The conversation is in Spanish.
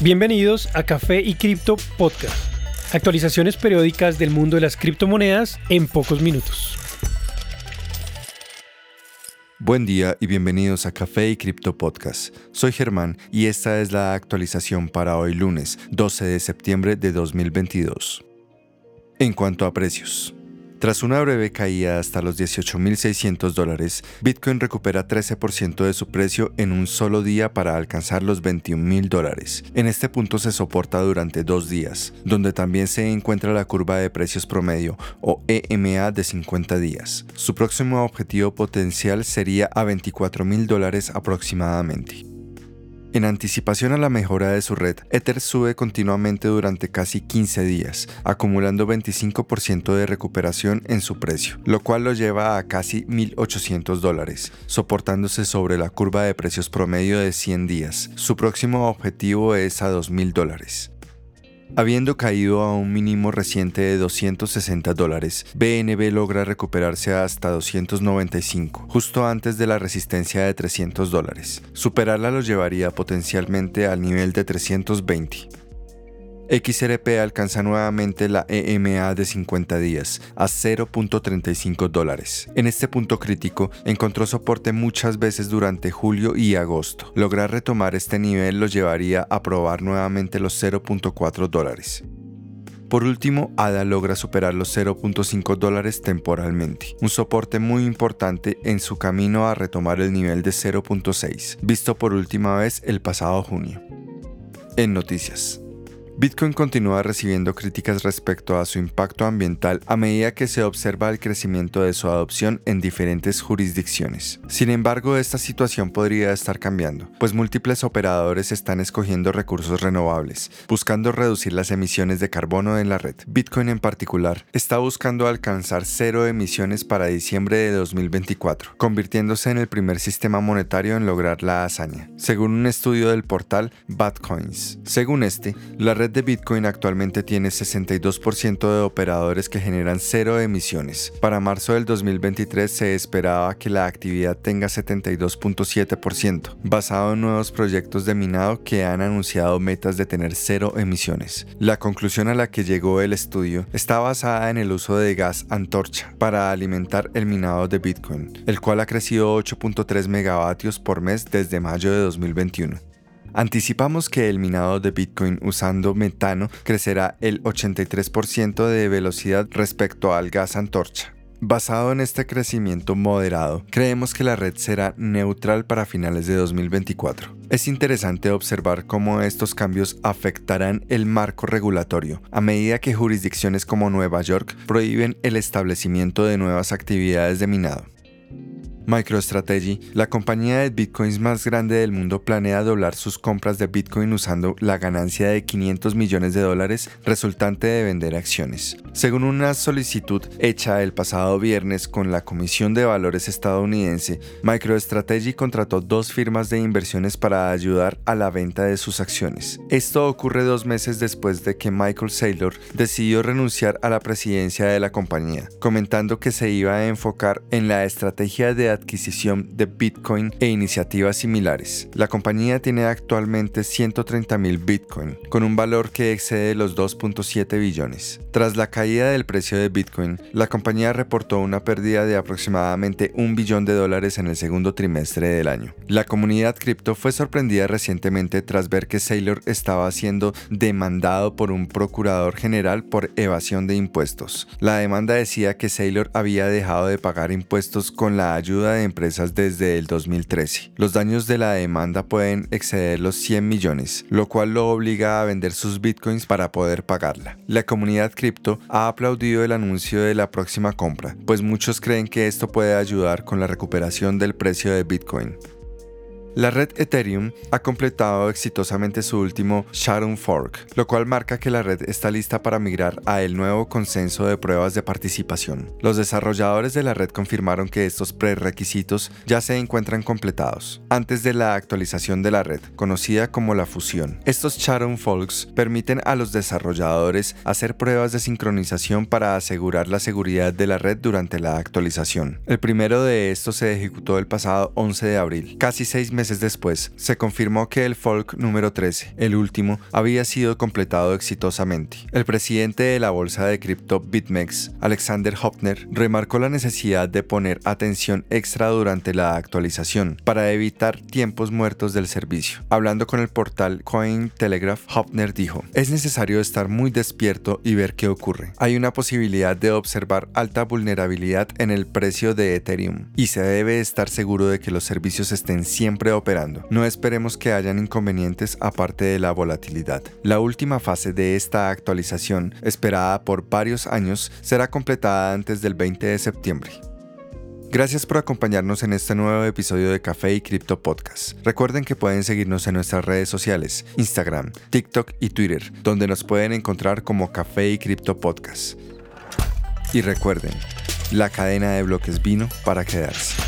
Bienvenidos a Café y Cripto Podcast. Actualizaciones periódicas del mundo de las criptomonedas en pocos minutos. Buen día y bienvenidos a Café y Cripto Podcast. Soy Germán y esta es la actualización para hoy lunes 12 de septiembre de 2022. En cuanto a precios. Tras una breve caída hasta los 18.600 dólares, Bitcoin recupera 13% de su precio en un solo día para alcanzar los 21.000 dólares. En este punto se soporta durante dos días, donde también se encuentra la curva de precios promedio o EMA de 50 días. Su próximo objetivo potencial sería a 24.000 dólares aproximadamente. En anticipación a la mejora de su red, Ether sube continuamente durante casi 15 días, acumulando 25% de recuperación en su precio, lo cual lo lleva a casi 1.800 dólares, soportándose sobre la curva de precios promedio de 100 días. Su próximo objetivo es a 2.000 dólares. Habiendo caído a un mínimo reciente de 260 dólares, BNB logra recuperarse hasta 295, justo antes de la resistencia de 300 dólares. Superarla lo llevaría potencialmente al nivel de 320. XRP alcanza nuevamente la EMA de 50 días a 0.35 dólares. En este punto crítico encontró soporte muchas veces durante julio y agosto. Lograr retomar este nivel lo llevaría a probar nuevamente los 0.4 dólares. Por último, ADA logra superar los 0.5 dólares temporalmente, un soporte muy importante en su camino a retomar el nivel de 0.6, visto por última vez el pasado junio. En noticias. Bitcoin continúa recibiendo críticas respecto a su impacto ambiental a medida que se observa el crecimiento de su adopción en diferentes jurisdicciones. Sin embargo, esta situación podría estar cambiando, pues múltiples operadores están escogiendo recursos renovables, buscando reducir las emisiones de carbono en la red. Bitcoin en particular está buscando alcanzar cero emisiones para diciembre de 2024, convirtiéndose en el primer sistema monetario en lograr la hazaña, según un estudio del portal Batcoins. Según este, la red de Bitcoin actualmente tiene 62% de operadores que generan cero emisiones. Para marzo del 2023 se esperaba que la actividad tenga 72.7%, basado en nuevos proyectos de minado que han anunciado metas de tener cero emisiones. La conclusión a la que llegó el estudio está basada en el uso de gas antorcha para alimentar el minado de Bitcoin, el cual ha crecido 8.3 megavatios por mes desde mayo de 2021. Anticipamos que el minado de Bitcoin usando metano crecerá el 83% de velocidad respecto al gas antorcha. Basado en este crecimiento moderado, creemos que la red será neutral para finales de 2024. Es interesante observar cómo estos cambios afectarán el marco regulatorio a medida que jurisdicciones como Nueva York prohíben el establecimiento de nuevas actividades de minado. MicroStrategy, la compañía de bitcoins más grande del mundo, planea doblar sus compras de bitcoin usando la ganancia de 500 millones de dólares resultante de vender acciones. Según una solicitud hecha el pasado viernes con la Comisión de Valores estadounidense, MicroStrategy contrató dos firmas de inversiones para ayudar a la venta de sus acciones. Esto ocurre dos meses después de que Michael Saylor decidió renunciar a la presidencia de la compañía, comentando que se iba a enfocar en la estrategia de adquisición de Bitcoin e iniciativas similares. La compañía tiene actualmente 130.000 Bitcoin, con un valor que excede los 2.7 billones. Tras la caída del precio de Bitcoin, la compañía reportó una pérdida de aproximadamente un billón de dólares en el segundo trimestre del año. La comunidad cripto fue sorprendida recientemente tras ver que Saylor estaba siendo demandado por un procurador general por evasión de impuestos. La demanda decía que Saylor había dejado de pagar impuestos con la ayuda de empresas desde el 2013. Los daños de la demanda pueden exceder los 100 millones, lo cual lo obliga a vender sus bitcoins para poder pagarla. La comunidad cripto ha aplaudido el anuncio de la próxima compra, pues muchos creen que esto puede ayudar con la recuperación del precio de bitcoin. La red Ethereum ha completado exitosamente su último Shadow Fork, lo cual marca que la red está lista para migrar a el nuevo consenso de pruebas de participación. Los desarrolladores de la red confirmaron que estos prerequisitos ya se encuentran completados antes de la actualización de la red, conocida como la fusión. Estos Shadow Forks permiten a los desarrolladores hacer pruebas de sincronización para asegurar la seguridad de la red durante la actualización. El primero de estos se ejecutó el pasado 11 de abril, casi seis después, se confirmó que el Folk número 13, el último, había sido completado exitosamente. El presidente de la bolsa de cripto BitMEX, Alexander Hopner, remarcó la necesidad de poner atención extra durante la actualización para evitar tiempos muertos del servicio. Hablando con el portal Cointelegraph, Hopner dijo, es necesario estar muy despierto y ver qué ocurre. Hay una posibilidad de observar alta vulnerabilidad en el precio de Ethereum y se debe estar seguro de que los servicios estén operando. No esperemos que hayan inconvenientes aparte de la volatilidad. La última fase de esta actualización, esperada por varios años, será completada antes del 20 de septiembre. Gracias por acompañarnos en este nuevo episodio de Café y Cripto Podcast. Recuerden que pueden seguirnos en nuestras redes sociales, Instagram, TikTok y Twitter, donde nos pueden encontrar como Café y Cripto Podcast. Y recuerden, la cadena de bloques vino para quedarse.